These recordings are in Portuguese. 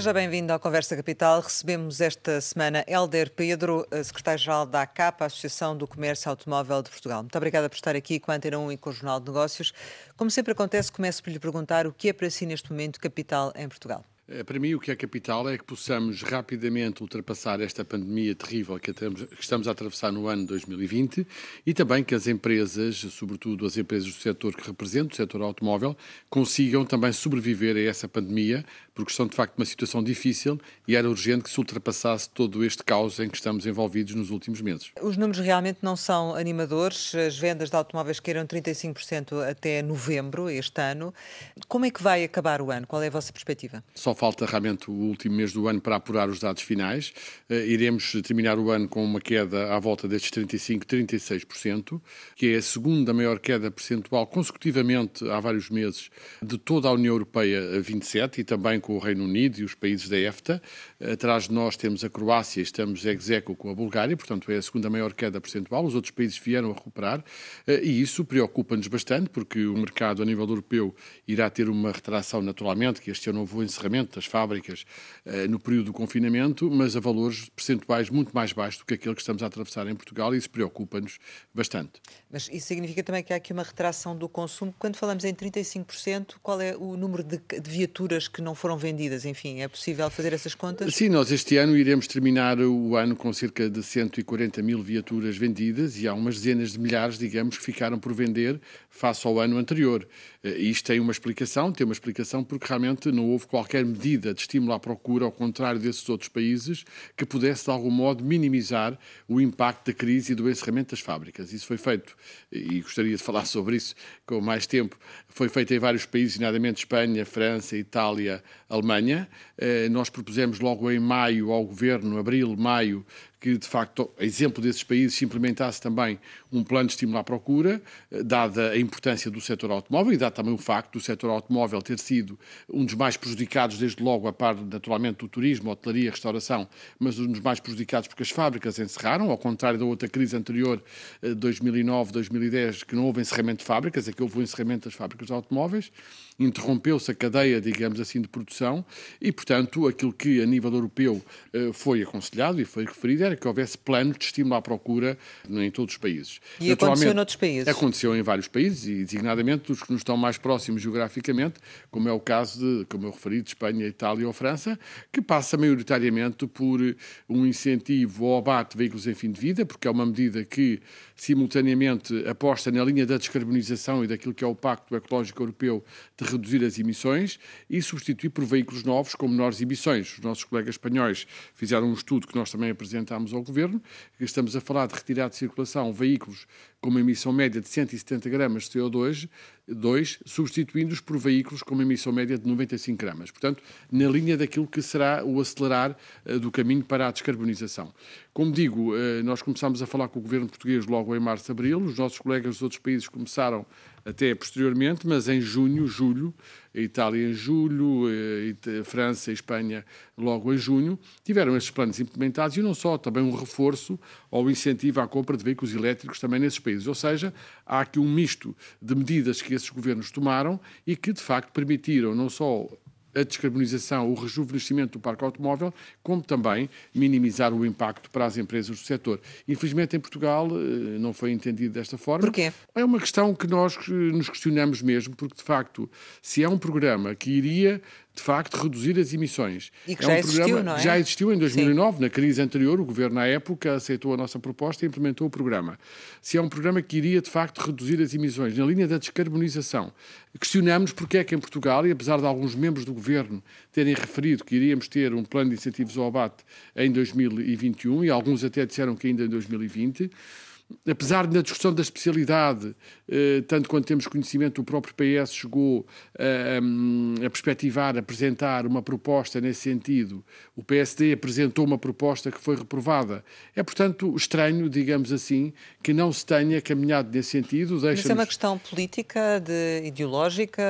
Seja bem-vindo à Conversa Capital. Recebemos esta semana Helder Pedro, secretário-geral da ACAP, Associação do Comércio Automóvel de Portugal. Muito obrigada por estar aqui com a Antena 1 e com o Jornal de Negócios. Como sempre acontece, começo por lhe perguntar o que é para si neste momento capital em Portugal. Eh, para mim, o que é capital é que possamos rapidamente ultrapassar esta pandemia terrível que estamos a atravessar no ano 2020 e também que as empresas, sobretudo as empresas do setor que representam, o setor automóvel, consigam também sobreviver a essa pandemia, porque estão de facto numa situação difícil e era urgente que se ultrapassasse todo este caos em que estamos envolvidos nos últimos meses. Os números realmente não são animadores. As vendas de automóveis caíram 35% até novembro este ano. Como é que vai acabar o ano? Qual é a vossa perspectiva? Só falta realmente o último mês do ano para apurar os dados finais. Uh, iremos terminar o ano com uma queda à volta destes 35%, 36%, que é a segunda maior queda percentual consecutivamente há vários meses de toda a União Europeia a 27 e também com o Reino Unido e os países da EFTA. Atrás de nós temos a Croácia, estamos ex aequo com a Bulgária, portanto é a segunda maior queda percentual. Os outros países vieram a recuperar uh, e isso preocupa-nos bastante porque o mercado a nível europeu irá ter uma retração naturalmente, que este houve o encerramento das fábricas eh, no período do confinamento, mas a valores percentuais muito mais baixos do que aquele que estamos a atravessar em Portugal e isso preocupa-nos bastante. Mas isso significa também que há aqui uma retração do consumo. Quando falamos em 35%, qual é o número de viaturas que não foram vendidas? Enfim, é possível fazer essas contas? Sim, nós este ano iremos terminar o ano com cerca de 140 mil viaturas vendidas e há umas dezenas de milhares, digamos, que ficaram por vender face ao ano anterior. Eh, isto tem uma explicação, tem uma explicação porque realmente não houve qualquer medida de estímulo à procura, ao contrário desses outros países, que pudesse de algum modo minimizar o impacto da crise e do encerramento das fábricas. Isso foi feito, e gostaria de falar sobre isso com mais tempo, foi feito em vários países, nomeadamente Espanha, França, Itália, Alemanha. Eh, nós propusemos logo em maio ao governo, abril, maio, que, de facto, a exemplo desses países, se implementasse também um plano de estímulo à procura, eh, dada a importância do setor automóvel e dado também o facto do setor automóvel ter sido um dos mais prejudicados, desde logo, a par, naturalmente, do turismo, hotelaria, restauração, mas um dos mais prejudicados porque as fábricas encerraram, ao contrário da outra crise anterior, 2009, eh, 2010, que não houve encerramento de fábricas, é que houve o encerramento das fábricas de automóveis, interrompeu-se a cadeia, digamos assim, de produção e, portanto, aquilo que a nível europeu eh, foi aconselhado e foi referido era que houvesse plano de estímulo à procura em todos os países. E aconteceu noutros países? Aconteceu em vários países e, designadamente, dos que nos estão mais próximos geograficamente, como é o caso de, como eu referi, de Espanha, Itália ou França, que passa maioritariamente por um incentivo ao abate de veículos em fim de vida, porque é uma medida que, simultaneamente, aposta na linha da descarbonização e daquilo que é o Pacto Ecológico Europeu de reduzir as emissões e substituir por veículos novos com menores emissões. Os nossos colegas espanhóis fizeram um estudo que nós também apresentámos ao Governo, estamos a falar de retirar de circulação veículos com uma emissão média de 170 gramas de CO2, dois, substituindo-os por veículos com uma emissão média de 95 gramas. Portanto, na linha daquilo que será o acelerar uh, do caminho para a descarbonização. Como digo, uh, nós começámos a falar com o governo português logo em março, abril, os nossos colegas dos outros países começaram até posteriormente, mas em junho, julho, Itália em julho, a França e Espanha logo em junho, tiveram estes planos implementados e não só, também um reforço ao incentivo à compra de veículos elétricos também nesses países. Ou seja, há aqui um misto de medidas que esses governos tomaram e que, de facto, permitiram não só a descarbonização, o rejuvenescimento do parque automóvel, como também minimizar o impacto para as empresas do setor. Infelizmente, em Portugal, eh, não foi entendido desta forma. Porquê? É uma questão que nós eh, nos questionamos mesmo, porque, de facto, se é um programa que iria de facto, reduzir as emissões. E que é já um existiu, programa, não é? Já existiu em 2009, Sim. na crise anterior, o Governo, na época, aceitou a nossa proposta e implementou o programa. Se é um programa que iria, de facto, reduzir as emissões na linha da descarbonização, questionamos porque é que em Portugal, e apesar de alguns membros do Governo terem referido que iríamos ter um plano de incentivos ao abate em 2021, e alguns até disseram que ainda em 2020, apesar da discussão da especialidade, tanto quanto temos conhecimento, o próprio PS chegou a, a perspectivar, a apresentar uma proposta nesse sentido. O PSD apresentou uma proposta que foi reprovada. É, portanto, estranho, digamos assim, que não se tenha caminhado nesse sentido. Mas é uma questão política, de, ideológica?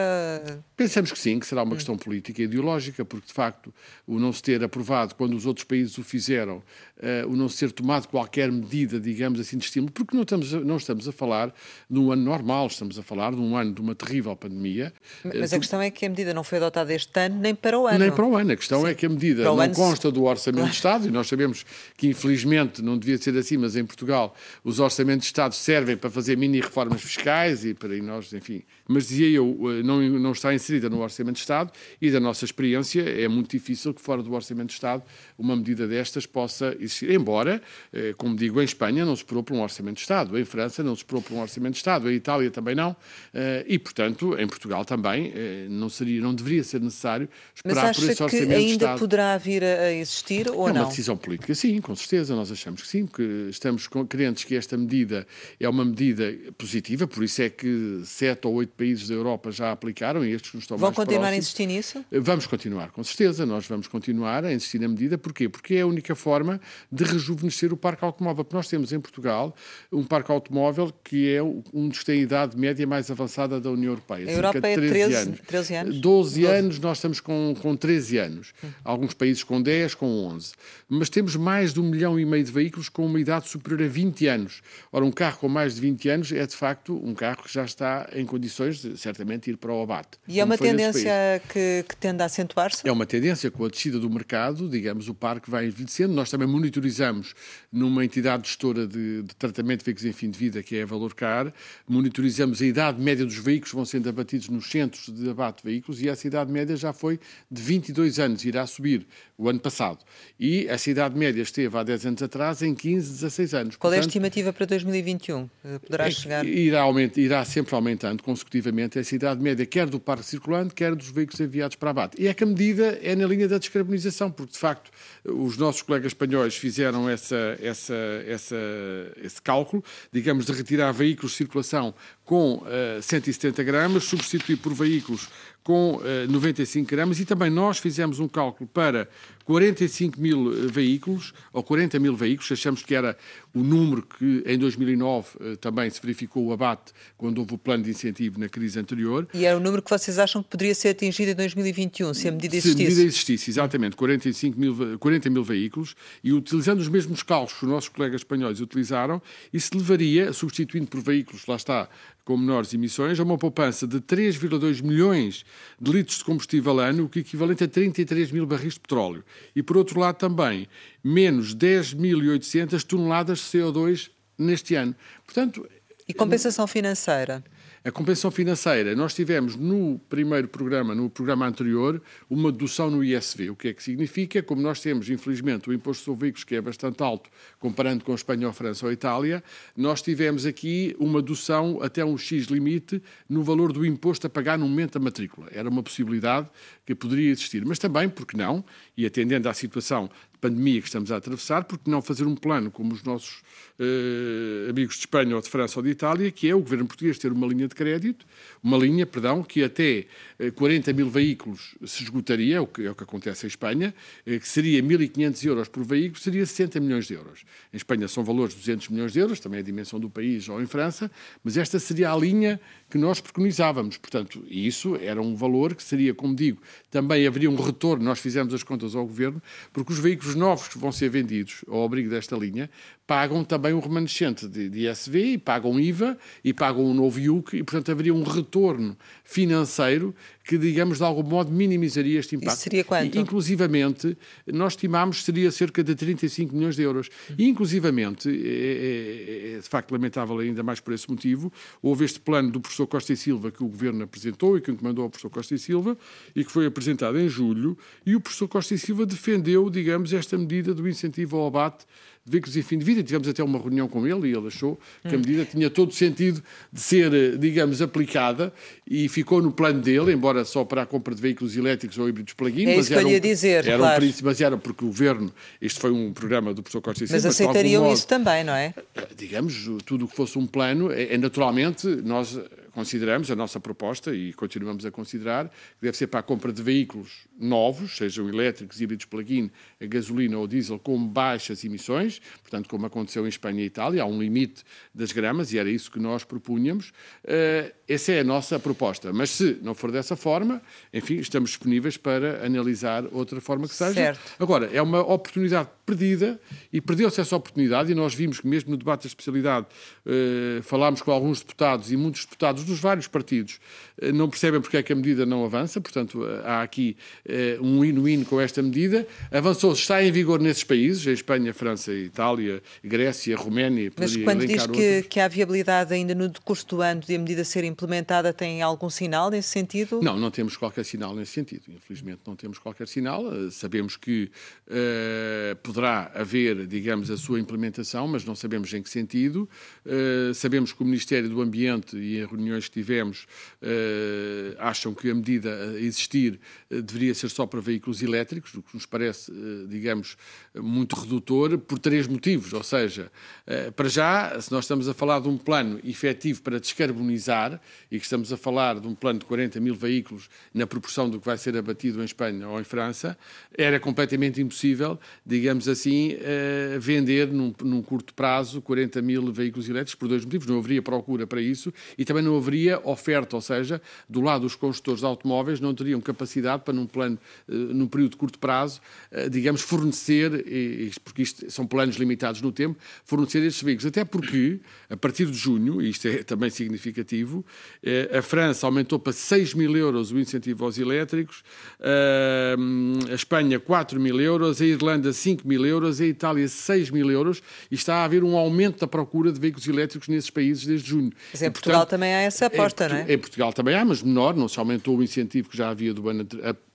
Pensamos que sim, que será uma questão política e ideológica, porque de facto o não se ter aprovado quando os outros países o fizeram, uh, o não se ter tomado qualquer medida, digamos assim, de estímulo, porque não estamos, a, não estamos a falar de um ano normal, estamos a falar de um ano de uma terrível pandemia. Mas uh, a questão é que a medida não foi adotada este ano nem para o ano. Nem para o ano. A questão sim. é que a medida não ano... consta do Orçamento de Estado, e nós sabemos que infelizmente não devia ser assim, mas em Portugal os Orçamentos de Estado servem para fazer mini reformas fiscais e para nós, enfim. Mas dizia eu, eh, não, não está inserida no Orçamento de Estado e da nossa experiência é muito difícil que fora do Orçamento de Estado uma medida destas possa existir. Embora, eh, como digo, em Espanha não se por um Orçamento de Estado, em França não se por um Orçamento de Estado, em Itália também não eh, e, portanto, em Portugal também eh, não, seria, não deveria ser necessário esperar por esse Orçamento Estado. Mas ainda poderá vir a existir ou é não? É uma decisão política, sim, com certeza. Nós achamos que sim, que estamos crentes que esta medida é uma medida positiva, por isso é que sete ou oito países da Europa já aplicaram e estes nos estão Vão mais continuar próximos. a insistir nisso? Vamos continuar, com certeza. Nós vamos continuar a insistir na medida. Porquê? Porque é a única forma de rejuvenescer o parque automóvel. Porque nós temos em Portugal um parque automóvel que é um dos que tem a idade média mais avançada da União Europeia. A Europa é 13, 13 anos. 13 anos? 12, 12, anos, nós estamos com, com 13 anos. Hum. Alguns países com 10, com 11. Mas temos mais de um milhão e meio de veículos com uma idade superior a 20 anos. Ora, um carro com mais de 20 anos é, de facto, um carro que já está em condições de, certamente, ir para o abate. E é uma tendência que, que tende a acentuar-se? É uma tendência com a descida do mercado, digamos, o parque vai envelhecendo. Nós também monitorizamos numa entidade gestora de, de tratamento de veículos em fim de vida, que é a Valorcar, monitorizamos a idade média dos veículos que vão sendo abatidos nos centros de abate de veículos e essa idade média já foi de 22 anos, irá subir o ano passado. E essa idade média esteve há 10 anos atrás em 15, 16 anos. Qual Portanto, é a estimativa para 2021? Poderá é, chegar? Irá, irá sempre aumentando consecutivamente essa idade média, quer do parque circulante, quer dos veículos enviados para abate. E é que a medida é na linha da descarbonização, porque de facto os nossos colegas espanhóis fizeram essa, essa, essa, esse cálculo, digamos, de retirar veículos de circulação com uh, 170 gramas, substituir por veículos com uh, 95 gramas e também nós fizemos um cálculo para 45 mil eh, veículos, ou 40 mil veículos, achamos que era o número que em 2009 uh, também se verificou o abate quando houve o plano de incentivo na crise anterior. E era o número que vocês acham que poderia ser atingido em 2021, se a medida existisse? Se a medida existisse, exatamente, 45 mil, 40 mil veículos, e utilizando os mesmos cálculos que os nossos colegas espanhóis utilizaram, isso levaria, substituindo por veículos, lá está, com menores emissões, a uma poupança de 3,2 milhões de litros de combustível ano, o que equivalente a 33 mil barris de petróleo. E, por outro lado, também menos 10.800 toneladas de CO2 neste ano. Portanto, e compensação financeira? A compensação financeira, nós tivemos no primeiro programa, no programa anterior, uma dedução no ISV. O que é que significa? Como nós temos, infelizmente, o imposto sobre veículos que é bastante alto, comparando com a Espanha, a França ou a Itália, nós tivemos aqui uma dedução até um X limite no valor do imposto a pagar no momento da matrícula. Era uma possibilidade que poderia existir. Mas também, porque não, e atendendo à situação pandemia que estamos a atravessar, porque não fazer um plano como os nossos uh, amigos de Espanha ou de França ou de Itália, que é o governo português ter uma linha de crédito, uma linha, perdão, que até uh, eh, 40 mil veículos se esgotaria, o que é o que acontece em Espanha, uh, que seria 1.500 euros por veículo, seria 60 milhões de euros. Em Espanha são valores de 200 milhões de euros, também é a dimensão do país, ou em França, mas esta seria a linha que nós preconizávamos. Portanto, isso era um valor que seria, como digo, também haveria um retorno, nós fizemos as contas ao governo, porque os veículos os novos que vão ser vendidos ao abrigo desta linha pagam também o remanescente de, de ISV, e pagam IVA e pagam o novo IUC e, portanto, haveria um retorno financeiro que, digamos, de algum modo minimizaria este impacto. Isso seria quanto? E, inclusivamente, nós estimámos que seria cerca de 35 milhões de euros. E, inclusivamente, é, é, é, de facto lamentável ainda mais por esse motivo, houve este plano do professor Costa e Silva que o Governo apresentou e que encomendou ao professor Costa e Silva e que foi apresentado em julho e o professor Costa e Silva defendeu, digamos, esta medida do incentivo ao abate veículos em fim de vida. Tivemos até uma reunião com ele e ele achou que a hum. medida tinha todo o sentido de ser, digamos, aplicada e ficou no plano dele, embora só para a compra de veículos elétricos ou híbridos plug-in. É isso que eu ia um, dizer, era claro. Um, mas era porque o governo, este foi um programa do professor Costa e Silva. Mas aceitariam modo, isso também, não é? Digamos, tudo o que fosse um plano, é, é naturalmente, nós consideramos a nossa proposta e continuamos a considerar que deve ser para a compra de veículos novos, sejam elétricos, híbridos plug-in, a gasolina ou diesel, com baixas emissões, portanto, como aconteceu em Espanha e Itália, há um limite das gramas e era isso que nós propunhamos. Uh, essa é a nossa proposta. Mas se não for dessa forma, enfim, estamos disponíveis para analisar outra forma que seja. Certo. Agora, é uma oportunidade perdida e perdeu-se essa oportunidade e nós vimos que mesmo no debate da especialidade uh, falámos com alguns deputados e muitos deputados dos vários partidos uh, não percebem porque é que a medida não avança, portanto há aqui uh, um win-win com esta medida. Avançou, está em vigor nesses países, em Espanha, França, Itália, Grécia, Roménia, Mas quando diz que, que, há viabilidade ainda no decurso do ano de a medida ser implementada, tem algum sinal nesse sentido? Não, não temos qualquer sinal nesse sentido. Infelizmente não temos qualquer sinal. Sabemos que poderá poderá haver, digamos, a sua implementação, mas não sabemos em que sentido. Uh, sabemos que o Ministério do Ambiente e em reuniões que tivemos uh, acham que a medida a existir uh, deveria ser só para veículos elétricos, o que nos parece, digamos, muito redutor, por três motivos. Ou seja, para já, se nós estamos a falar de um plano efetivo para descarbonizar e que estamos a falar de um plano de 40 mil veículos na proporção do que vai ser abatido em Espanha ou em França, era completamente impossível, digamos assim, uh, vender num, num, curto prazo 40 mil veículos elétricos por dois motivos. Não haveria procura para isso e também não haveria oferta, ou seja, do lado dos construtores de automóveis não teriam capacidade para, num plano, uh, num período de curto prazo, uh, digamos, fornecer, porque isto são planos limitados no tempo, fornecer estes veículos. Até porque, a partir de junho, e isto é também significativo, a França aumentou para 6 mil euros o incentivo aos elétricos, a Espanha 4 mil euros, a Irlanda 5 mil mil euros, a Itália 6 mil euros, e está a haver um aumento da procura de veículos elétricos nesses países desde junho. Mas em e, Portugal portanto, também há essa aposta, não é? Em Portugal também há, mas menor, não se aumentou o incentivo que já havia do ano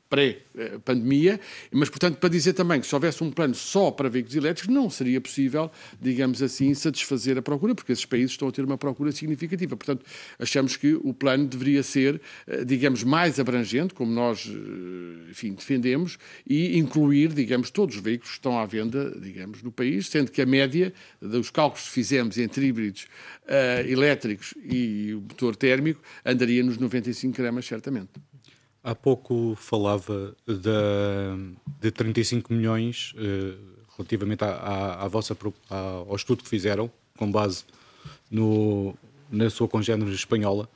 pré-pandemia, mas, portanto, para dizer também que se houvesse um plano só para veículos elétricos, não seria possível, digamos assim, satisfazer a procura, porque esses países estão a ter uma procura significativa. Portanto, achamos que o plano deveria ser, eh, digamos, mais abrangente, como nós, eh, enfim, defendemos, e incluir, digamos, todos os veículos que estão à venda, digamos, no país, sendo que a média dos cálculos que fizemos entre híbridos uh, elétricos e o motor térmico andaria nos 95 gramas, certamente. Há pouco falava de 35 milhões uh, relativamente à, à, à vossa, à, ao estudo que fizeram, com base no, na sua congénere espanhola.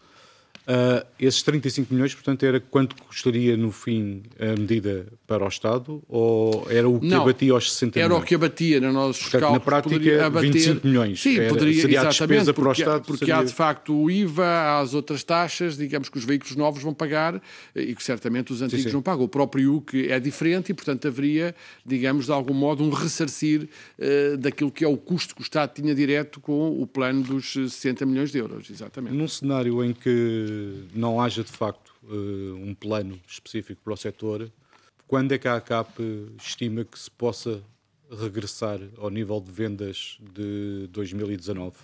Uh, esses 35 milhões, portanto, era quanto custaria no fim a medida para o Estado ou era o que não, abatia aos 60 era milhões? Era o que abatia nos nossos portanto, cálculos. Na prática, abater, 25 milhões. Sim, era, poderia, seria a despesa para o Estado. Porque seria... há, de facto, o IVA, há as outras taxas, digamos que os veículos novos vão pagar e que certamente os antigos sim, sim. não pagam. O próprio UC é diferente e, portanto, haveria, digamos, de algum modo, um ressarcir uh, daquilo que é o custo que o Estado tinha direto com o plano dos 60 milhões de euros, exatamente. Num cenário em que não haja, de facto, uh, um plano específico para o setor, quando é que a ACAP estima que se possa regressar ao nível de vendas de 2019?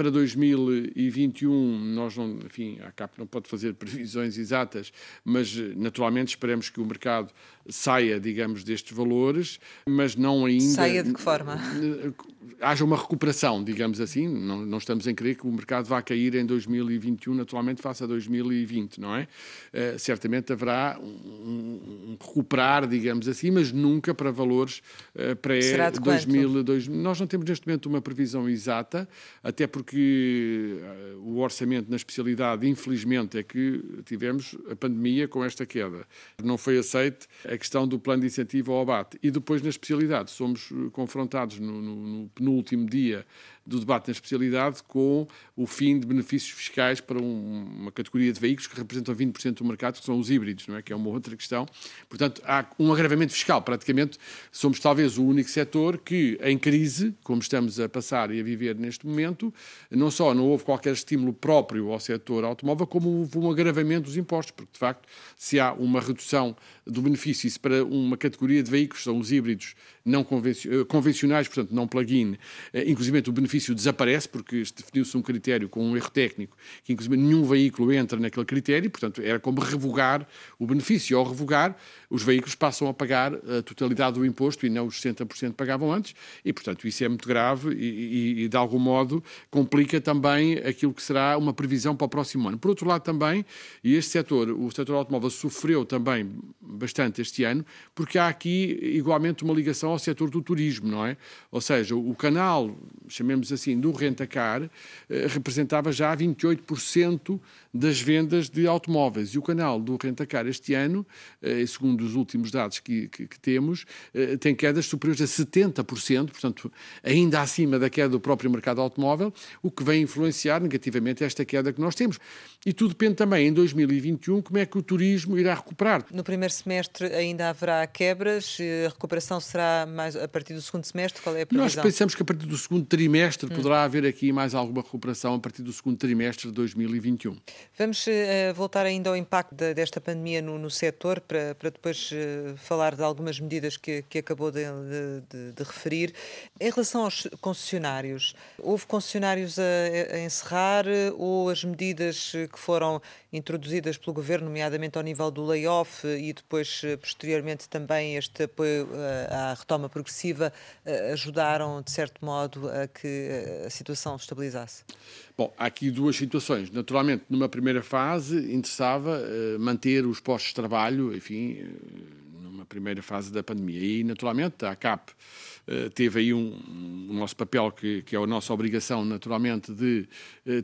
Para 2021, nós não, enfim, a CAP não pode fazer previsões exatas, mas naturalmente esperamos que o mercado saia, digamos, destes valores, mas não ainda. Saia de que forma? Haja uma recuperação, digamos assim. Não, não estamos em crer que o mercado vá cair em 2021, naturalmente, face a 2020, não é? Uh, certamente haverá um, um, recuperar, digamos assim, mas nunca para valores uh, pré-2000. Nós não temos neste momento uma previsão exata, até porque eh, o orçamento na especialidade, infelizmente, é que tivemos a pandemia com esta queda. Não foi aceite a questão do plano de incentivo ao abate. E depois, na especialidade, somos eh, confrontados no, no, no penúltimo dia do debate na especialidade com o fim de benefícios fiscais para um, uma categoria de veículos que representam 20% do mercado, que são os híbridos, não é? que é uma outra questão. Portanto, há um agravamento fiscal. Praticamente somos talvez o único setor que, em crise, como estamos a passar e a viver neste momento, não só não houve qualquer estímulo próprio ao setor automóvel, como houve um agravamento dos impostos, porque de facto, se há uma redução do benefício, isso para uma categoria de veículos, são os híbridos não convencionais, portanto não plug-in, eh, inclusive o benefício benefício desaparece, porque definiu-se um critério com um erro técnico, que inclusive nenhum veículo entra naquele critério, portanto era como revogar o benefício. Ao revogar, os veículos passam a pagar a totalidade do imposto e não os 60% pagavam antes, e portanto isso é muito grave e, e, e de algum modo complica também aquilo que será uma previsão para o próximo ano. Por outro lado também, e este setor, o setor automóvel sofreu também bastante este ano, porque há aqui igualmente uma ligação ao setor do turismo, não é? Ou seja, o canal, chamemos assim, do rentacar, eh, representava já 28% das vendas de automóveis. E o canal do Rentacar este ano, eh, segundo os últimos dados que, que, que temos, eh, tem quedas superiores a 70%, portanto, ainda acima da queda do próprio mercado automóvel, o que vem influenciar negativamente esta queda que nós temos. E tudo depende também, em 2021, como é que o turismo irá recuperar. No primeiro semestre ainda haverá quebras, a recuperação será mais a partir do segundo semestre? Qual é a previsão? Nós pensamos que a partir do segundo trimestre hum. poderá haver aqui mais alguma recuperação a partir do segundo trimestre de 2021. Vamos uh, voltar ainda ao impacto de, desta pandemia no, no setor, para, para depois uh, falar de algumas medidas que, que acabou de, de, de, referir. Em relação aos concessionários, houve concessionários a, a, encerrar ou as medidas que foram introduzidas pelo Governo, nomeadamente ao nível do layoff e depois, posteriormente, também este apoio à retoma progressiva, ajudaram, de certo modo, a que a situação se estabilizasse? Bom, há aqui duas situações. Naturalmente, numa primeira fase, interessava uh, manter os postos de trabalho, enfim, uh, numa primeira fase da pandemia. E, naturalmente, a CAP uh, teve aí um, um nosso papel, que, que, é a nossa obrigação, naturalmente, de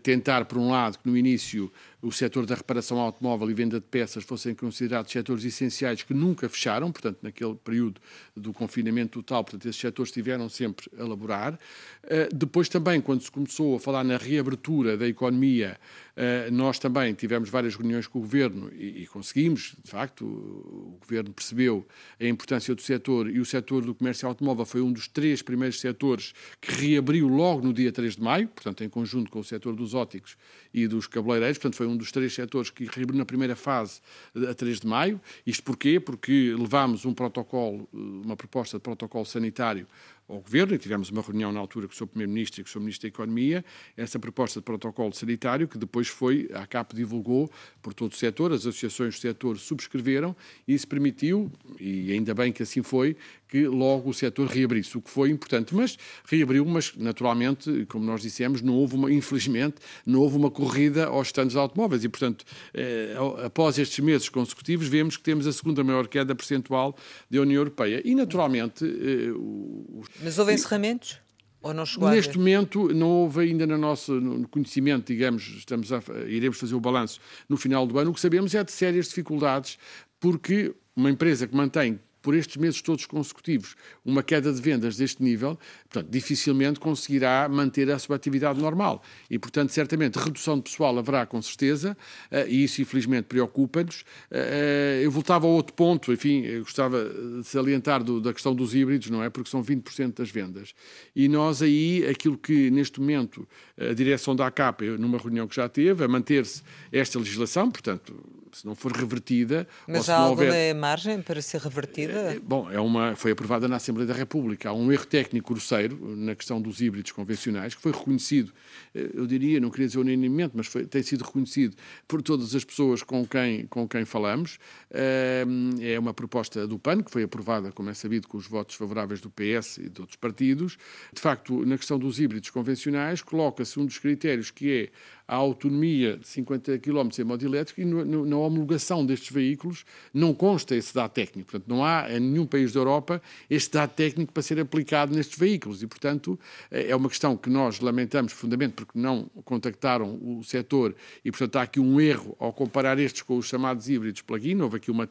tentar, por um lado, que no início o setor da reparação automóvel e venda de peças fossem considerados setores essenciais que nunca fecharam, portanto, naquele período do confinamento total, portanto, esses setores estiveram sempre a laborar. Eh, depois também, quando se começou a falar na reabertura da economia, eh, nós também tivemos várias reuniões com o Governo e conseguimos, de facto, o Governo percebeu a importância do setor e o setor do comércio automóvel foi um dos três primeiros setores que reabriu logo no dia 3 de maio, portanto, em conjunto com o setor dos óticos e dos cabeleireiros, portanto, foi um dos três setores que reabriu na primeira fase a 3 de maio. Isto porquê? Porque levámos um protocolo, uma proposta de protocolo sanitário ao Governo, e tivemos uma reunião na altura com o Sr. Primeiro-Ministro e com o Sr. Ministro da Economia, essa proposta de protocolo sanitário, que depois foi, a CAP divulgou por todo o setor, as associações do setor subscreveram, e isso permitiu, e ainda bem que assim foi, que logo o setor reabrisse, o que foi importante. Mas reabriu, mas naturalmente, como nós dissemos, não houve uma, infelizmente, não houve uma corrida aos stands de automóveis e, portanto, eh, após estes meses consecutivos, vemos que temos a segunda maior queda percentual da União Europeia. E, naturalmente... Eh, os... Mas houve encerramentos? Ou não chegou Neste momento, não houve ainda no nosso no conhecimento, digamos, estamos a, iremos fazer o balanço no final do ano. O que sabemos é de sérias dificuldades, porque uma empresa que mantém por estes meses todos consecutivos uma queda de vendas deste nível, portanto, dificilmente conseguirá manter a sua atividade normal. E, portanto, certamente, redução de pessoal haverá com certeza, eh, e isso infelizmente preocupa-nos. Eh, eu voltava a outro ponto, enfim, gostava de salientar do, da questão dos híbridos, não é? Porque são 20% das vendas. E nós aí, aquilo que neste momento a direção da ACAP, numa reunião que já teve, a manter-se esta legislação, portanto, se não for revertida. Mas há alguma houver... margem para ser revertida? É, bom, é uma, foi aprovada na Assembleia da República. Há um erro técnico grosseiro na questão dos híbridos convencionais, que foi reconhecido, eh, eu diria, não queria dizer unanimemente, mas foi, tem sido reconhecido por todas as pessoas com quem, com quem falamos. Eh, é uma proposta do PAN, que foi aprovada, como é sabido, com os votos favoráveis do PS e de outros partidos. De facto, na questão dos híbridos convencionais, coloca-se um dos critérios que é a autonomia de 50 km em modo elétrico e no, no, na homologação destes veículos não consta esse dado técnico. Portanto, não há em nenhum país da Europa este dado técnico para ser aplicado nestes veículos e, portanto, é uma questão que nós lamentamos profundamente porque não contactaram o setor e, portanto, há aqui um erro ao comparar estes com os chamados híbridos plug-in. Houve aqui uma,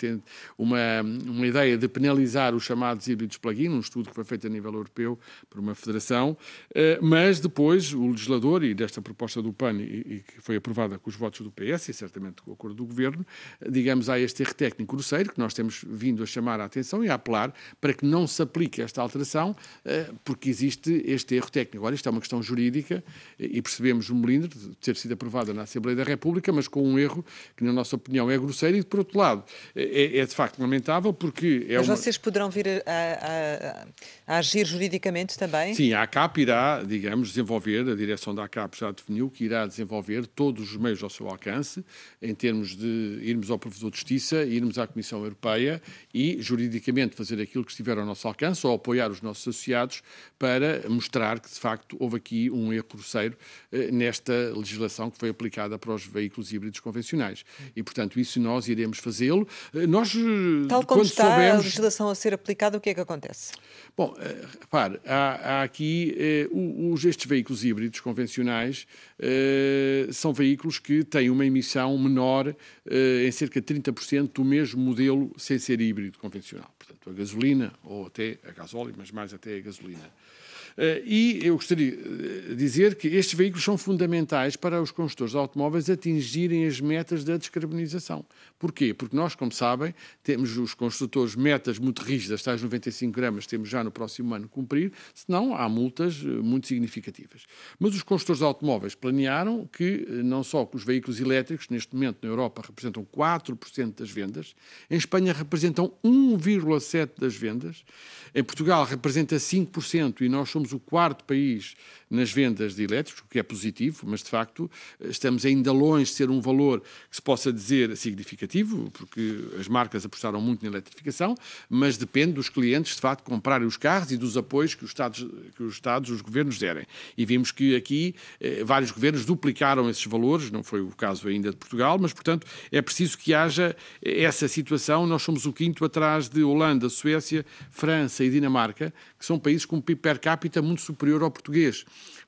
uma, uma ideia de penalizar os chamados híbridos plug-in, um estudo que foi feito a nível europeu por uma federação, eh, mas depois o legislador, e desta proposta do PAN e que foi aprovada com os votos do PS e certamente com o acordo do Governo, digamos, há este erro técnico grosseiro que nós temos vindo a chamar a atenção e a apelar para que não se aplique esta alteração, eh, porque existe este erro técnico. Agora, isto é uma questão jurídica e percebemos o melindre de ter sido aprovada na Assembleia da República, mas com um erro que, na nossa opinião, é grosseiro e, por outro lado, é, é de facto lamentável porque... É mas uma... vocês poderão vir a, a, a, agir juridicamente também? Sim, a ACAP irá, digamos, desenvolver, a direção da ACAP já definiu que irá desenvolver todos os meios ao seu alcance, em termos de irmos ao Provedor de Justiça, irmos à Comissão Europeia e, juridicamente, fazer aquilo que estiver ao nosso alcance ou apoiar os nossos associados para mostrar que, de facto, houve aqui um erro grosseiro eh, nesta legislação que foi aplicada para os veículos híbridos convencionais. E, portanto, isso nós iremos fazê-lo. Eh, nós, eh, Tal como está soubemos... a legislação a ser aplicada, o que é que acontece? Bom, repare, há, há aqui os, estes veículos híbridos convencionais são veículos que têm uma emissão menor em cerca de 30% do mesmo modelo sem ser híbrido convencional. Portanto, a gasolina ou até a gasóleo, mas mais até a gasolina. Eh, e eu gostaria de dizer que estes veículos são fundamentais para os construtores de automóveis atingirem as metas da descarbonização. Porquê? Porque nós, como sabem, temos os construtores metas muito rígidas, tais 95 gramas, temos já no próximo ano cumprir, senão há multas eh, muito significativas. Mas os construtores de automóveis planearam que eh, não só que os veículos elétricos, neste momento na Europa representam 4% das vendas, em Espanha representam 1,7% das vendas, em Portugal representa 5% e nós somos somos o quarto país nas vendas de elétricos, o que é positivo, mas de facto estamos ainda longe de ser um valor que se possa dizer significativo, porque as marcas apostaram muito na eletrificação, mas depende dos clientes de facto comprarem os carros e dos apoios que os Estados, que os, Estados os governos derem. E vimos que aqui eh, vários governos duplicaram esses valores, não foi o caso ainda de Portugal, mas portanto é preciso que haja essa situação. Nós somos o quinto atrás de Holanda, Suécia, França e Dinamarca, que são países com PIB per capita muito superior ao português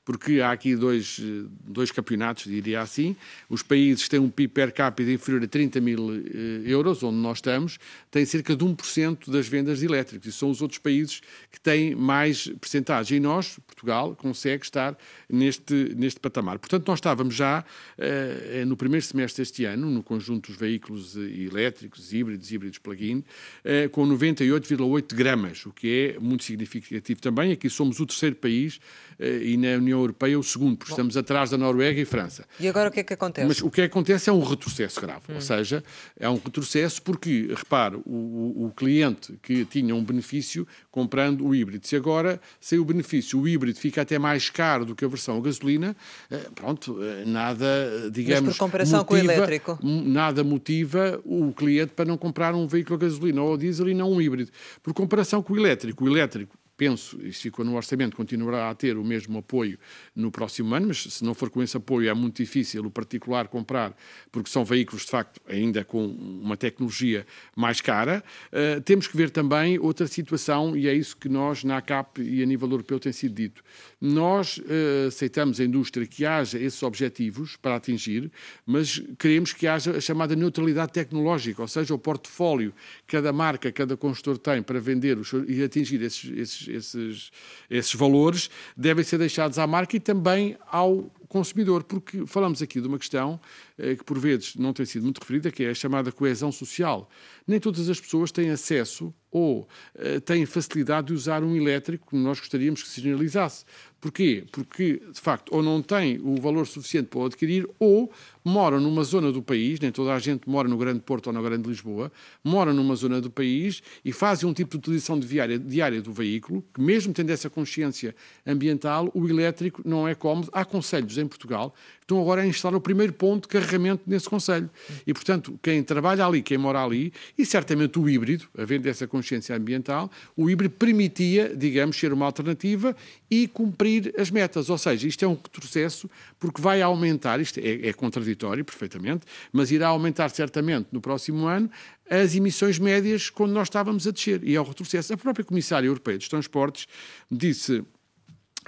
porque há aqui dois, dois campeonatos, diria assim. Os países têm um PIB per capita inferior a 30 mil eh, euros, onde nós estamos, têm cerca de 1% das vendas de elétricos. E são os outros países que têm mais percentagem. E nós, Portugal, consegue estar neste, neste patamar. Portanto, nós estávamos já eh, no primeiro semestre deste ano, no conjunto dos veículos elétricos, híbridos, híbridos plug-in, eh, com 98,8 gramas, o que é muito significativo também. Aqui somos o terceiro país e na União União Europeia o segundo, porque Bom. estamos atrás da Noruega e França. E agora o que é que acontece? Mas o que acontece é um retrocesso grave. Hum. Ou seja, é um retrocesso porque, repare, o, o, o, cliente que tinha um benefício comprando o híbrido, se agora, sem o benefício, o híbrido fica até mais caro do que a versão a gasolina, eh, pronto, eh, nada, digamos. Mas por comparação motiva, com o elétrico? Nada motiva o cliente para não comprar um veículo a gasolina ou a diesel e não um híbrido. Por comparação com o elétrico, o elétrico penso, e ficou no orçamento, continuará a ter o mesmo apoio no próximo ano, mas se não for com esse apoio é muito difícil o particular comprar, porque são veículos, de facto, ainda com uma tecnologia mais cara. Uh, temos que ver também outra situação, e é isso que nós, na ACAP e a nível europeu, tem sido dito. Nós uh, aceitamos a indústria que haja esses objetivos para atingir, mas queremos que haja a chamada neutralidade tecnológica, ou seja, o portfólio que cada marca, cada construtor tem para vender os, e atingir esses, esses esses, esses, valores devem ser deixados à marca e também ao consumidor, porque falamos aqui de uma questão eh, que por vezes não tem sido muito referida, que é a chamada coesão social. Nem todas as pessoas têm acesso ou uh, têm facilidade de usar um elétrico como nós gostaríamos que se generalizasse. Porquê? Porque, de facto, ou não têm o valor suficiente para o adquirir, ou moram numa zona do país, nem toda a gente mora no Grande Porto ou na Grande Lisboa, moram numa zona do país e fazem um tipo de utilização diária, diária do veículo, que mesmo tendo essa consciência ambiental, o elétrico não é cómodo. Há conselhos em Portugal estão agora a instalar o primeiro ponto de carregamento nesse conselho. E, portanto, quem trabalha ali, quem mora ali, e certamente o híbrido, havendo essa consciência ambiental, o híbrido permitia, digamos, ser uma alternativa e cumprir as metas. Ou seja, isto é um retrocesso porque vai aumentar, isto é, é contraditório perfeitamente, mas irá aumentar certamente no próximo ano as emissões médias quando nós estávamos a descer. E é o retrocesso. A própria Comissária Europeia dos Transportes disse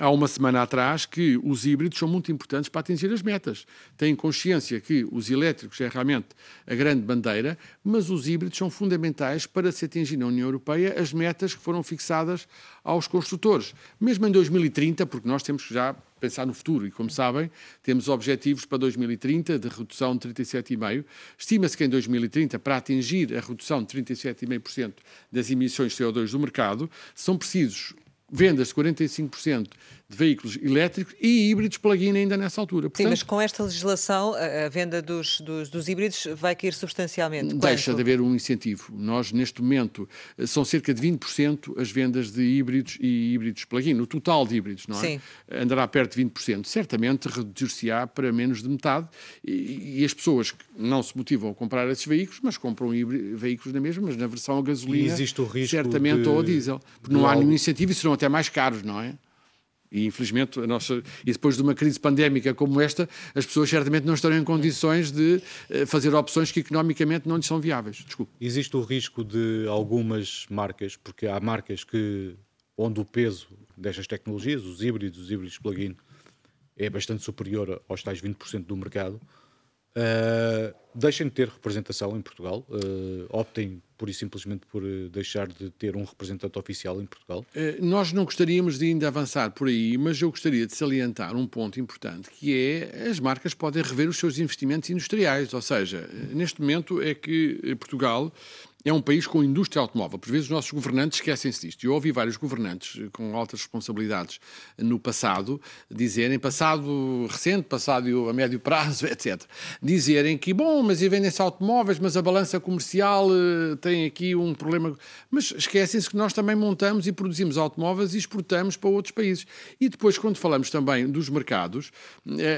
há uma semana atrás que os híbridos são muito importantes para atingir as metas. Têm consciência que os elétricos é realmente a grande bandeira, mas os híbridos são fundamentais para se atingir na União Europeia as metas que foram fixadas aos construtores. Mesmo em 2030, porque nós temos já pensar no futuro. E, como sabem, temos objetivos para 2030 de redução de 37,5%. Estima-se que em 2030, para atingir a redução de 37,5% das emissões de CO2 do mercado, são precisos vendas de 45% de veículos elétricos e híbridos plug-in ainda nessa altura. Portanto, Sim, mas com esta legislação a, venda dos, dos, dos, híbridos vai cair substancialmente. Deixa Quanto? de haver um incentivo. Nós, neste momento, são cerca de 20% as vendas de híbridos e híbridos plug-in. O total de híbridos, não é? Sim. Andará perto de 20%. Certamente reduzir-se-á para menos de metade e, e, as pessoas não se motivam a comprar esses veículos, mas compram híbridos, veículos na mesma, mas na versão a gasolina, e existe o risco certamente, de... ou a diesel. Porque não há nenhum incentivo e serão até mais caros, não é? E infelizmente, a nossa, e depois de uma crise pandémica como esta, as pessoas certamente não estarão em condições de eh, fazer opções que economicamente não lhes são viáveis. Desculpe. Existe o risco de algumas marcas, porque há marcas que onde o peso destas tecnologias, os híbridos, os híbridos plug-in, é bastante superior aos tais 20% do mercado, uh, deixem de ter representação em Portugal, uh, optem pura e simplesmente por eh, deixar de ter um representante oficial em Portugal? Nós não gostaríamos de ainda avançar por aí, mas eu gostaria de salientar um ponto importante, que é as marcas podem rever os seus investimentos industriais, ou seja, neste momento é que Portugal é um país com indústria automóvel. Por vezes os nossos governantes esquecem-se disto. Eu ouvi vários governantes com altas responsabilidades no passado dizerem, passado recente, passado a médio prazo, etc., dizerem que, bom, mas vendem-se automóveis, mas a balança comercial uh, tem aqui um problema. Mas esquecem-se que nós também montamos e produzimos automóveis e exportamos para outros países. E depois, quando falamos também dos mercados,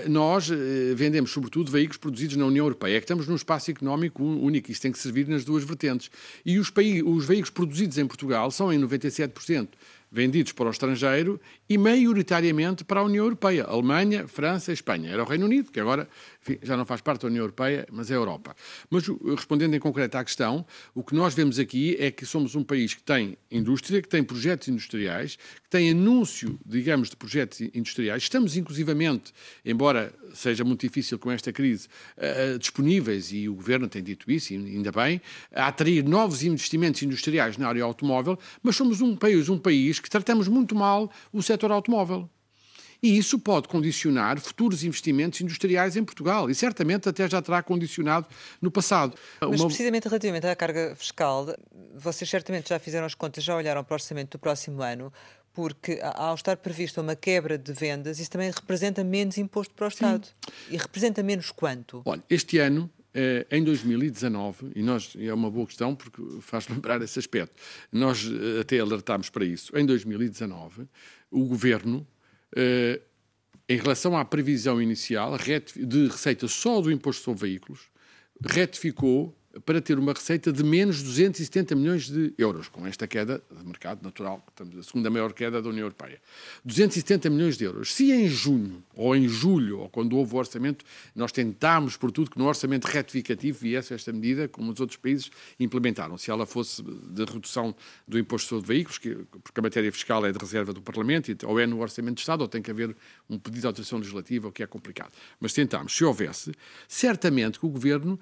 nós vendemos sobretudo veículos produzidos na União Europeia. É que estamos num espaço económico único. Isso tem que servir nas duas vertentes. E os, os veículos produzidos em Portugal são em 97% vendidos para o estrangeiro e maioritariamente para a União Europeia, Alemanha, França, Espanha. Era o Reino Unido, que agora enfim, já não faz parte da União Europeia, mas é a Europa. Mas respondendo em concreto à questão, o que nós vemos aqui é que somos um país que tem indústria, que tem projetos industriais, que tem anúncio, digamos, de projetos industriais. Estamos, inclusivamente, embora seja muito difícil com esta crise, uh, disponíveis, e o Governo tem dito isso, e ainda bem, a atrair novos investimentos industriais na área automóvel, mas somos um país, um país que tratamos muito mal o setor automóvel. E isso pode condicionar futuros investimentos industriais em Portugal e certamente até já terá condicionado no passado. Mas Uma... precisamente relativamente à carga fiscal, vocês certamente já fizeram as contas, já olharam para o orçamento do próximo ano, porque ao estar prevista uma quebra de vendas, isso também representa menos imposto para o Estado. Sim. E representa menos quanto? Olha, este ano eh, em 2019, e nós, é uma boa questão porque faz lembrar esse aspecto, nós eh, até alertámos para isso, em 2019, o Governo em relação à previsão inicial de receita só do imposto sobre veículos, retificou para ter uma receita de menos 270 milhões de euros, com esta queda de mercado natural, estamos a segunda maior queda da União Europeia. 270 milhões de euros. Se em junho, ou em julho, ou quando houve o orçamento, nós tentámos, por tudo, que no orçamento retificativo viesse esta medida, como os outros países implementaram. Se ela fosse de redução do imposto sobre veículos, que, porque a matéria fiscal é de reserva do Parlamento, ou é no orçamento de Estado, ou tem que haver um pedido de alteração legislativa, o que é complicado. Mas tentámos. Se houvesse, certamente que o Governo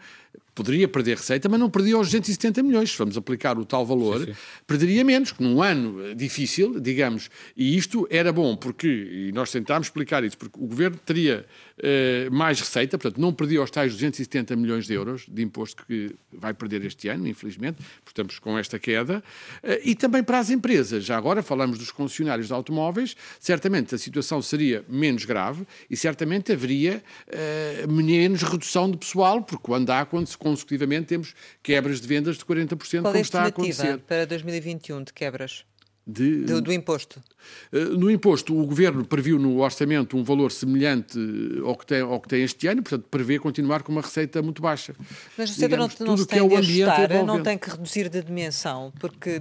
poderia perder receita, mas não perdia os 270 milhões. Se vamos aplicar o tal valor, sim, sim. perderia menos, que num ano difícil, digamos. E isto era bom, porque, e nós tentámos explicar isso, porque o governo teria uh, mais receita, portanto, não perdia os tais 270 milhões de euros de imposto que vai perder este ano, infelizmente, portanto, com esta queda, uh, e também para as empresas. Já agora falamos dos concessionários de automóveis, certamente a situação seria menos grave e certamente haveria uh, menos redução de pessoal, porque quando há, quando consecutivamente temos quebras de vendas de 40%, Qual como é está a acontecer. para 2021 de quebras? De, do, do, imposto? Eh, no imposto, o Governo previu no orçamento um valor semelhante ao que tem, ao que tem este ano, portanto, prevê continuar com uma receita muito baixa. Mas o setor não, não se tem é de ajustar, não tem que reduzir de dimensão, porque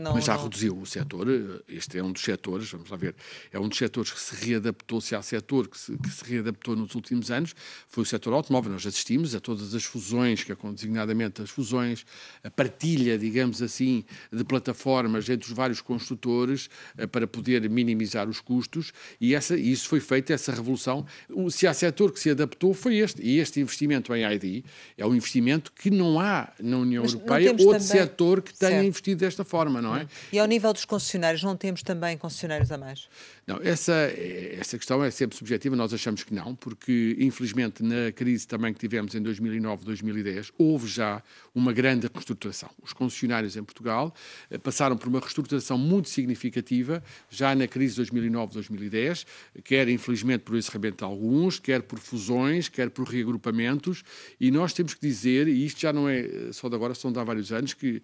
não... Mas já não... reduziu o setor, este é um dos setores, vamos lá ver, é um dos setores que se readaptou, se há setor que se, que se readaptou nos últimos anos, foi o setor automóvel. Nós assistimos a todas as fusões, que é designadamente as fusões, a partilha, digamos assim, de plataformas entre os vários construtores construtores eh, para poder minimizar os custos e essa, isso foi feito, essa revolução. Se há setor que se adaptou, foi este. E este investimento em ID é um investimento que não há na União Mas Europeia outro também... setor que tenha certo. investido desta forma, não é? E ao nível dos concessionários, não temos também concessionários a mais? Não, essa, essa questão é sempre subjetiva, nós achamos que não, porque infelizmente na crise também que tivemos em 2009, 2010, houve já uma grande reestruturação. Os concessionários em Portugal eh, passaram por uma reestruturação muito significativa já na crise de 2009, 2010, quer infelizmente por encerramento de alguns, quer por fusões, quer por reagrupamentos, e nós temos que dizer, e isto já não é eh, só de agora, são de há vários anos, que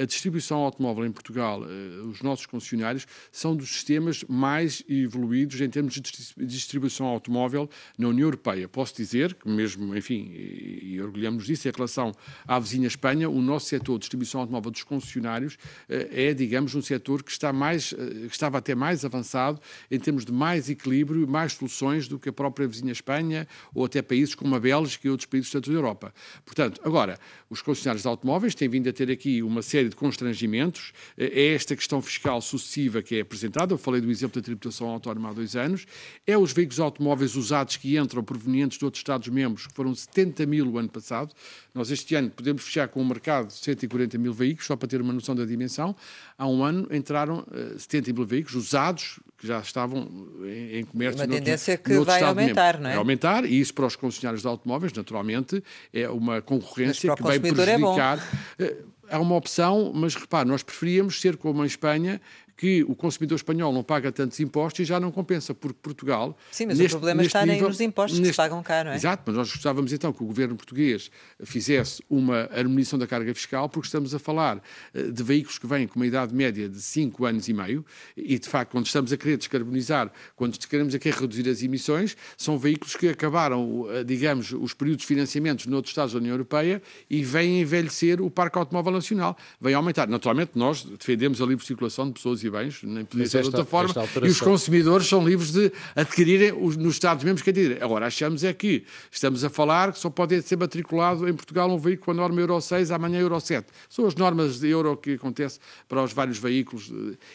a distribuição automóvel em Portugal, os nossos concessionários, são dos sistemas mais evoluídos em termos de distribuição automóvel na União Europeia. Posso dizer que mesmo, enfim, e, orgulhamos disso, em relação à vizinha Espanha, o nosso setor de distribuição automóvel dos concessionários é, digamos, um setor que, está mais, que estava até mais avançado em termos de mais equilíbrio e mais soluções do que a própria vizinha Espanha ou até países como a Bélgica e outros países do centro da Europa. Portanto, agora, os concessionários de automóveis têm vindo a ter aqui uma série de constrangimentos. É esta questão fiscal sucessiva que é apresentada. Eu falei do exemplo da tributação autónoma há dois anos. É os veículos automóveis usados que entram provenientes de outros Estados-membros, que foram 70 mil o ano passado. Nós este ano podemos fechar com um mercado de 140 mil veículos, só para ter uma noção da dimensão. Há um ano entraram uh, 70 mil veículos usados, que já estavam em, em comércio. Uma tendência noutro, que vai aumentar, não é? Vai aumentar, e isso para os concessionários de automóveis, naturalmente, é uma concorrência que vai prejudicar. É há uma opção, mas repare, nós preferíamos ser como a Espanha, que o consumidor espanhol não paga tantos impostos e já não compensa, porque Portugal. Sim, mas neste, o problema está nível, nos impostos neste, que se pagam cá, não é? Exato, mas nós gostávamos então que o governo português fizesse uma harmonização da carga fiscal, porque estamos a falar eh, de veículos que vêm com uma idade média de 5 anos e meio, e de facto, quando estamos a querer descarbonizar, quando queremos a querer reduzir as emissões, são veículos que acabaram, eh, digamos, os períodos de financiamentos noutros Estados da União Europeia e vêm envelhecer o parque automóvel nacional, vem aumentar. Naturalmente, nós defendemos a livre circulação de pessoas e e bens, nem podia ser de outra forma, e os consumidores são livres de adquirirem os, nos Estados membros que adquirem. Agora, achamos é que estamos a falar que só pode ser matriculado em Portugal um veículo com a norma Euro 6, amanhã Euro 7. São as normas de Euro que acontece para os vários veículos.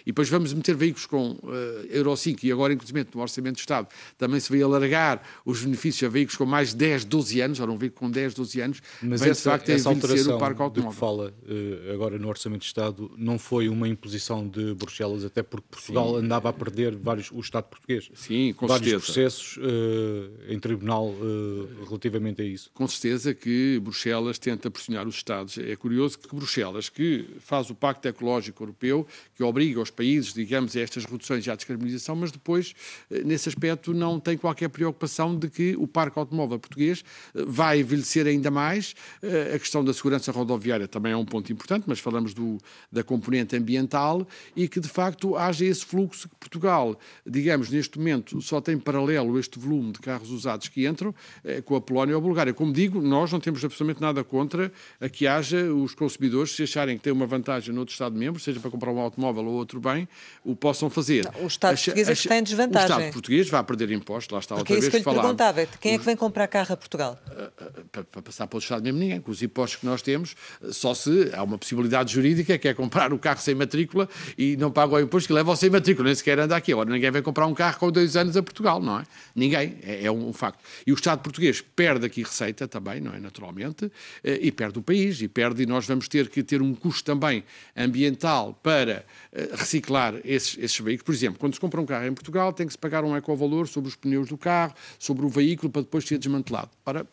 E depois vamos meter veículos com uh, Euro 5 e agora, inclusive, no Orçamento do Estado, também se vai alargar os benefícios a veículos com mais de 10, 12 anos, ou um veículo com 10, 12 anos, Mas vem, essa, de facto, essa alteração o parque automóvel. que fala uh, agora no Orçamento do Estado não foi uma imposição de Bruxelas Bruxelas, até porque Portugal Sim. andava a perder vários, o Estado português. Sim, com vários certeza. processos uh, em tribunal uh, relativamente a isso. Com certeza que Bruxelas tenta pressionar os Estados. É curioso que Bruxelas, que faz o Pacto Ecológico Europeu, que obriga os países, digamos, a estas reduções e à descarbonização, mas depois, uh, nesse aspecto, não tem qualquer preocupação de que o parque automóvel português vai envelhecer ainda mais. A questão da segurança rodoviária também é um ponto importante, mas falamos do, da componente ambiental e que de facto haja esse fluxo que Portugal, digamos, neste momento só tem paralelo este volume de carros usados que entram eh, com a Polónia ou a Bulgária. Como digo, nós não temos absolutamente nada contra a que haja os consumidores, se acharem que têm uma vantagem noutro Estado-membro, seja para comprar um automóvel ou outro bem, o possam fazer. Não, o Estado Acha, português acha, tem desvantagem. O Estado português vai perder impostos, lá está Porque outra é vez que eu lhe perguntava, quem é que vem comprar carro a Portugal? Eh, eh, para, para passar para o Estado mesmo ninguém, com os impostos que nós temos, só se há uma possibilidade jurídica que é comprar o carro sem matrícula e não paga o imposto que leva ao sem matrícula, nem sequer anda aqui. Agora, ninguém vai comprar um carro com dois anos a Portugal, não é? Ninguém, é, é um facto. E o Estado português perde aqui receita também, não é? Naturalmente, eh, e perde o país, e perde, e nós vamos ter que ter um custo também ambiental para eh, reciclar esses, esses veículos. Por exemplo, quando se compra um carro em Portugal, tem que se pagar um ecovalor sobre os pneus do carro, sobre o veículo, para depois ser desmantelado. Para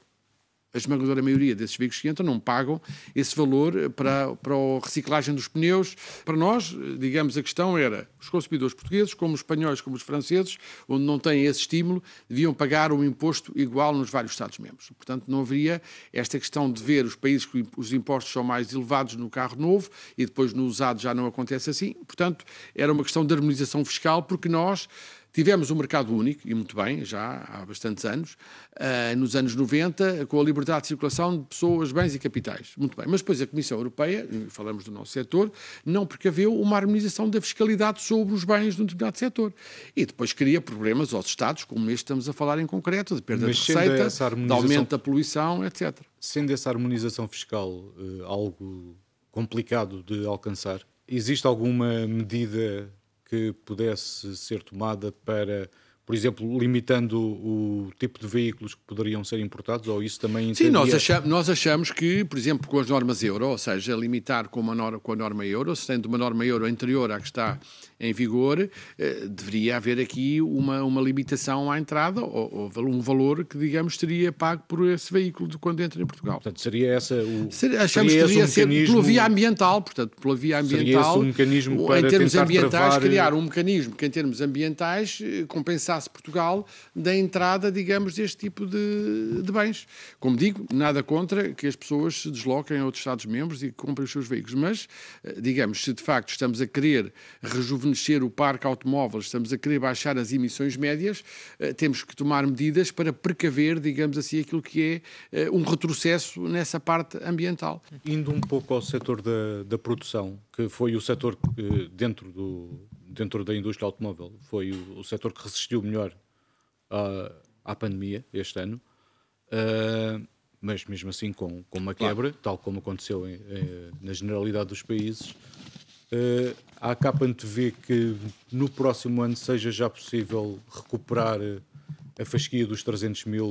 a esmagadora maioria desses veículos que entram não pagam esse valor para, para a reciclagem dos pneus. Para nós, digamos, a questão era os consumidores portugueses, como os espanhóis, como os franceses, onde não têm esse estímulo, deviam pagar um imposto igual nos vários Estados-membros. Portanto, não haveria esta questão de ver os países que os impostos são mais elevados no carro novo e depois no usado já não acontece assim. Portanto, era uma questão de harmonização fiscal, porque nós Tivemos um mercado único, e muito bem, já há bastantes anos, uh, nos anos 90, com a liberdade de circulação de pessoas, bens e capitais. Muito bem. Mas depois a Comissão Europeia, falamos do nosso setor, não precaveu uma harmonização da fiscalidade sobre os bens de um determinado setor. E depois cria problemas aos Estados, como este estamos a falar em concreto, de perda Mas de receita, harmonização... de aumento da poluição, etc. Sendo essa harmonização fiscal uh, algo complicado de alcançar, existe alguma medida que pudesse ser tomada para, por exemplo, limitando o, tipo de veículos que poderiam ser importados, ou isso também Sim, nós achamos, nós achamos que, por exemplo, com as normas euro, ou seja, limitar com, uma norma, com a norma euro, sendo uma norma euro anterior à que está em vigor, eh, deveria haver aqui uma, uma limitação à entrada, ou, ou, um valor que, digamos, seria pago por esse veículo de quando entra em Portugal. Portanto, seria essa o. Seria, achamos que deveria um ser mecanismo... pela via ambiental, portanto, pela via ambiental. Seria esse um mecanismo para em termos ambientais, travar... criar um mecanismo que, em termos ambientais, eh, compensasse Portugal da entrada, digamos, deste tipo de, de bens. Como digo, nada contra que as pessoas se desloquem a outros Estados-membros e comprem os seus veículos, mas, eh, digamos, se de facto estamos a querer rejuvenescer o parque automóvel, estamos a querer baixar as emissões médias, eh, temos que tomar medidas para precaver, digamos assim, aquilo que é um retrocesso nessa parte ambiental. Indo um pouco ao setor da, da produção, que foi o setor que, dentro do, dentro da indústria automóvel, foi o, o setor que resistiu melhor à, à pandemia este ano, uh, mas mesmo assim com, com uma quebra, claro. tal como aconteceu em, em, na generalidade dos países. Uh, a capa antevê que no próximo ano seja já possível recuperar a fasquia dos 300 mil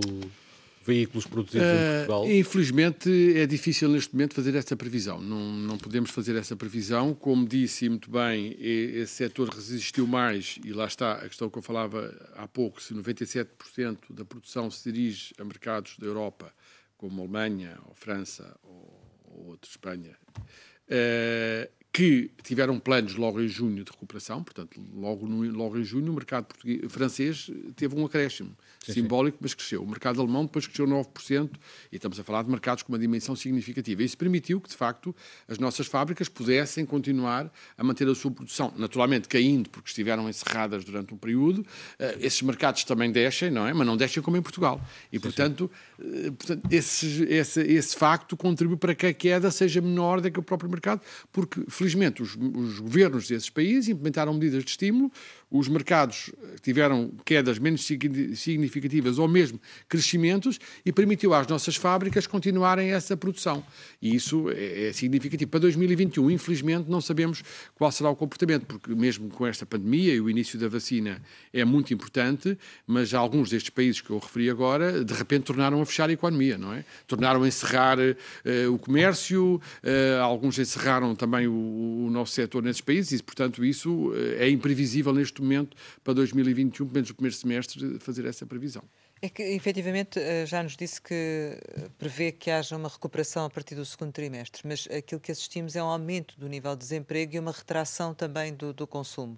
veículos produzidos uh, em eh, Portugal? Infelizmente é difícil neste momento fazer essa previsão. Não, não podemos fazer essa previsão. Como disse muito bem, esse setor resistiu mais e lá está a questão que eu falava há pouco, se 97% da produção se dirige a mercados da Europa, como Alemanha, ou França, ou, ou outra Espanha, uh, que tiveram planos logo em junho de recuperação, portanto, logo, no, logo em junho o mercado francês teve um acréscimo sim, simbólico, sim. mas cresceu. O mercado alemão depois cresceu 9%, e estamos a falar de mercados com uma dimensão significativa. Isso permitiu que, de facto, as nossas fábricas pudessem continuar a manter a sua produção, naturalmente caindo, porque estiveram encerradas durante um período. Uh, esses mercados também descem, não é? Mas não descem como em Portugal. E, sim, portanto, uh, portanto esse, esse, esse facto contribui para que a queda seja menor do que o próprio mercado, porque felizmente, os, os governos desses países implementaram medidas de estímulo, os mercados tiveram quedas menos significativas ou mesmo crescimentos e permitiu às nossas fábricas continuarem essa produção. E isso é, é significativo. Para 2021, infelizmente, não sabemos qual será o comportamento, porque mesmo com esta pandemia e o início da vacina é muito importante, mas alguns destes países que eu referi agora, de repente tornaram a fechar a economia, não é? Tornaram a encerrar uh, o comércio, uh, alguns encerraram também o, o nosso setor nesses países e, portanto, isso eh, é imprevisível neste momento para 2021, pelo menos o primeiro semestre, fazer essa previsão. É que, efetivamente, eh, já nos disse que eh, prevê que haja uma recuperação a partir do segundo trimestre, mas aquilo que assistimos é um aumento do nível de desemprego e uma retração também do, do consumo.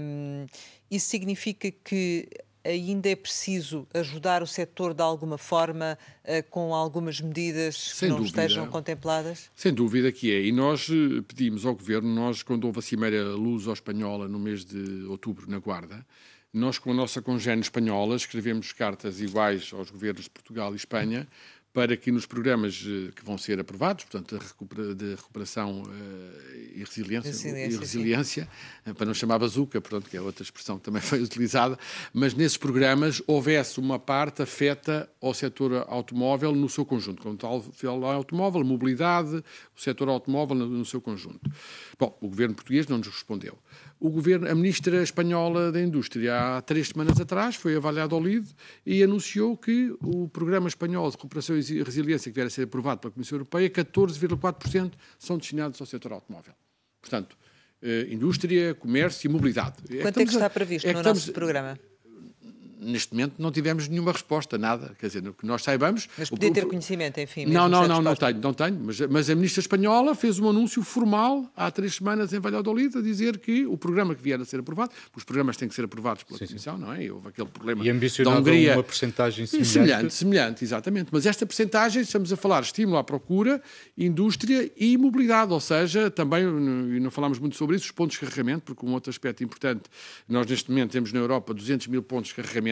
Um, isso significa que ainda é preciso ajudar o setor de alguma forma uh, com algumas medidas Sem que não dúvida. estejam contempladas? Sem dúvida que é. E nós uh, pedimos ao Governo, nós quando houve a Cimeira Luso-Espanhola no mês de outubro na Guarda, nós com a nossa congênea espanhola escrevemos cartas iguais aos governos de Portugal e Espanha para que nos programas eh, que vão ser aprovados, portanto, de recuperação uh, e resiliência, resiliência, e resiliência para não chamar bazuca, portanto, que é outra expressão que também foi utilizada, mas nesses programas houvesse uma parte afeta ao setor automóvel no seu conjunto, como tal, automóvel, mobilidade, o setor automóvel no, seu conjunto. Bom, o governo português não nos respondeu. O governo, a ministra espanhola da Indústria, há três semanas atrás, foi avaliado ao LIDE e anunciou que o programa espanhol de recuperação resiliência que vier a ser aprovado pela Comissão Europeia, 14,4% são destinados ao setor automóvel. Portanto, eh, indústria, comércio e mobilidade. É Quanto é que, está previsto é no estamos, nosso programa? Neste momento não tivemos nenhuma resposta, nada. Quer dizer, que nós saibamos. Mas podia ter conhecimento, enfim. Não, não, não, não tenho, não tenho. Mas, mas, a ministra espanhola fez um anúncio formal há três semanas em Valladolid a dizer que o programa que vier a ser aprovado, os programas têm que ser aprovados pela sim, Comissão, sim. não é? E houve aquele problema e ambicionava da Hungria. uma porcentagem semelhante. Semelhante, semelhante, exatamente. Mas esta porcentagem, estamos a falar estímulo à procura, indústria e mobilidade, ou seja, também, e não falámos muito sobre isso, os pontos de carregamento, porque um outro aspecto importante, nós neste momento temos na Europa 200 mil pontos de carregamento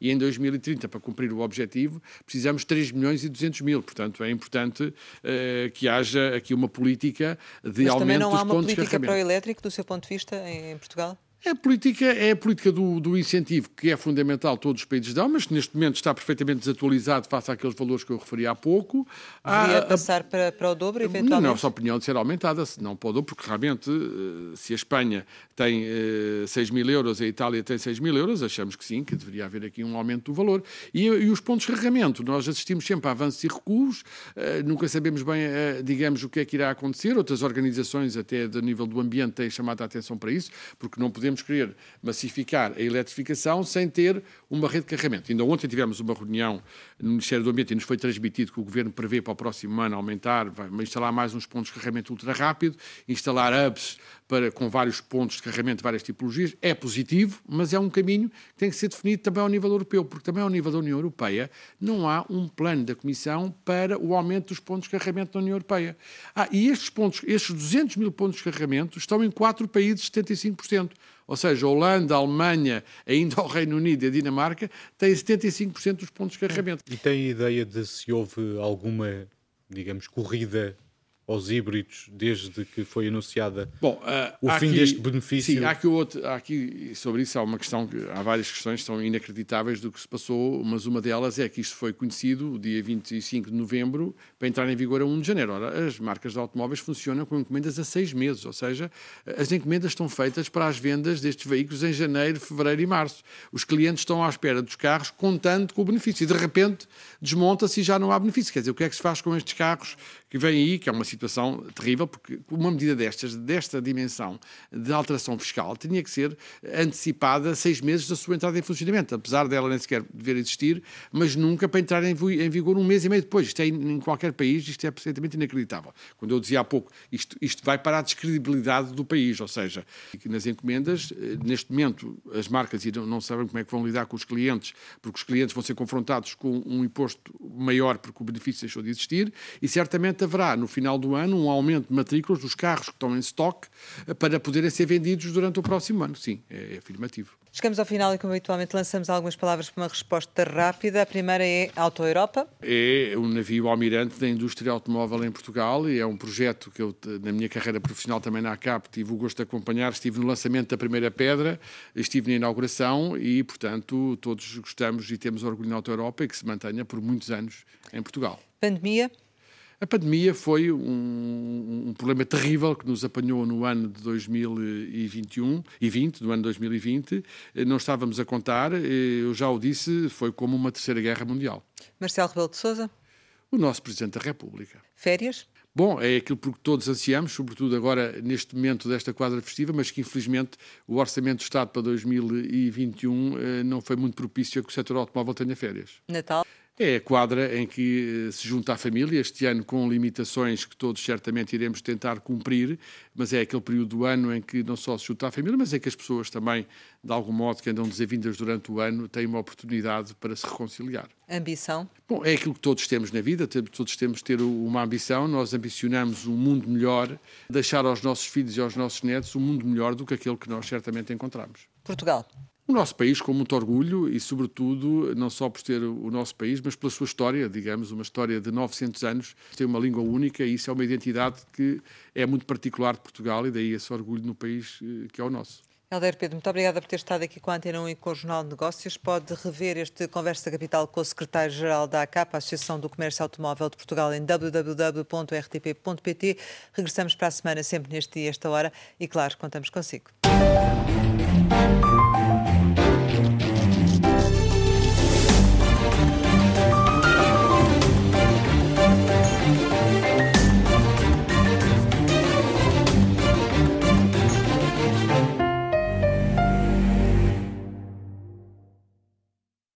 e em 2030, para cumprir o objetivo, precisamos de 3 milhões e 200 mil. Portanto, é importante uh, que haja aqui uma política de Mas aumento dos pontos de carregamento. também não há uma política para o elétrico, do seu ponto de vista, em Portugal? É a política, é a política do, do, incentivo, que é fundamental, todos os países dão, mas que neste momento está perfeitamente desatualizado face àqueles valores que eu referi há pouco. Deveria passar para, para o dobro, eventualmente? Não, nossa opinião de ser aumentada, não para o dobro, porque realmente, eh, se a Espanha tem 6 eh, mil euros, a Itália tem 6 mil euros, achamos que sim, que deveria haver aqui um aumento do valor. E, e os pontos de carregamento, nós assistimos sempre a avanços e recuos, eh, nunca sabemos bem, digamos, o que é que irá acontecer. Outras organizações, até do nível do ambiente, têm chamado a atenção para isso, porque não podemos podemos querer massificar a eletrificação sem ter uma rede de carregamento. Ainda ontem tivemos uma reunião no Ministério do Ambiente e nos foi transmitido que o Governo prevê para o próximo ano aumentar, vai instalar mais uns pontos de carregamento ultra rápido, instalar hubs para, com vários pontos de carregamento de várias tipologias. É positivo, mas é um caminho que tem que ser definido também ao nível europeu, porque também ao nível da União Europeia não há um plano da Comissão para o aumento dos pontos de carregamento da União Europeia. Ah, e estes pontos, estes 200 mil pontos de carregamento estão em quatro países, 75%. Ou seja, a Holanda, a Alemanha, ainda o Reino Unido e a Dinamarca têm 75% dos pontos de carregamento. E tem ideia de se houve alguma, digamos, corrida aos híbridos desde que foi anunciada Bom, uh, o fim aqui, deste benefício? Sim, há aqui, outro, há aqui sobre isso há uma questão, há várias questões que são inacreditáveis do que se passou, mas uma delas é que isto foi conhecido o dia 25 de novembro para entrar em vigor a 1 de janeiro. Ora, as marcas de automóveis funcionam com encomendas a seis meses, ou seja, as encomendas estão feitas para as vendas destes veículos em janeiro, fevereiro e março. Os clientes estão à espera dos carros contando com o benefício e de repente desmonta-se e já não há benefício. Quer dizer, o que é que se faz com estes carros que vêm aí, que é uma situação terrível, porque uma medida destas, desta dimensão de alteração fiscal, tinha que ser antecipada seis meses da sua entrada em funcionamento, apesar dela nem sequer dever existir, mas nunca para entrar em, vigor um mês e meio depois. Isto é em qualquer país, isto é absolutamente inacreditável. Quando eu dizia há pouco, isto, isto vai para a descredibilidade do país, ou seja, nas encomendas, eh, neste momento, as marcas não sabem como é que vão lidar com os clientes, porque os clientes vão ser confrontados com um imposto maior porque o benefício deixou de existir, e certamente haverá no final do ano um aumento de matrículas dos carros que estão em estoque eh, para poderem ser vendidos durante o próximo ano. Sim, é afirmativo. Chegamos ao final e, como habitualmente, lançamos algumas palavras para uma resposta rápida. A primeira é Auto Europa. É um navio almirante da indústria automóvel em Portugal e é um projeto que eu, na minha carreira profissional também na ACAP, tive o gosto de acompanhar. Estive no lançamento da primeira pedra, estive na inauguração e, portanto, todos gostamos e temos orgulho na Auto Europa e que se mantenha por muitos anos em Portugal. Pandemia. A pandemia foi um, um, problema terrível que nos apanhou no ano de 2021 e 20, no ano 2020. Não estávamos a contar, eu já o disse, foi como uma terceira guerra mundial. Marcelo Rebelo de Sousa. O nosso Presidente da República. Férias? Bom, é aquilo por que todos ansiamos, sobretudo agora neste momento desta quadra festiva, mas que infelizmente o Orçamento do Estado para 2021 eh, não foi muito propício a que o setor automóvel tenha férias. Natal? É a quadra em que eh, se junta a família, este ano com limitações que todos certamente iremos tentar cumprir, mas é aquele período do ano em que não só se junta a família, mas é que as pessoas também, de algum modo, que andam desavindas durante o ano, têm uma oportunidade para se reconciliar. Ambição? Bom, é aquilo que todos temos na vida, todos temos de ter uma ambição, nós ambicionamos um mundo melhor, deixar aos nossos filhos e aos nossos netos um mundo melhor do que aquele que nós certamente encontramos. Portugal? O nosso país com muito orgulho e, sobretudo, não só por ter o nosso país, mas pela sua história, digamos, uma história de 900 anos, tem uma língua única e isso é uma identidade que é muito particular de Portugal e daí esse orgulho no país eh, que é o nosso. Helder Pedro, muito obrigada por ter estado aqui com a Antena 1 e com o Jornal de Negócios. Pode rever este Conversa Capital com o secretário-geral da ACAP, a Associação do Comércio Automóvel de Portugal, em www.rtp.pt. Regressamos para a semana, sempre neste dia, esta hora, e claro, contamos consigo.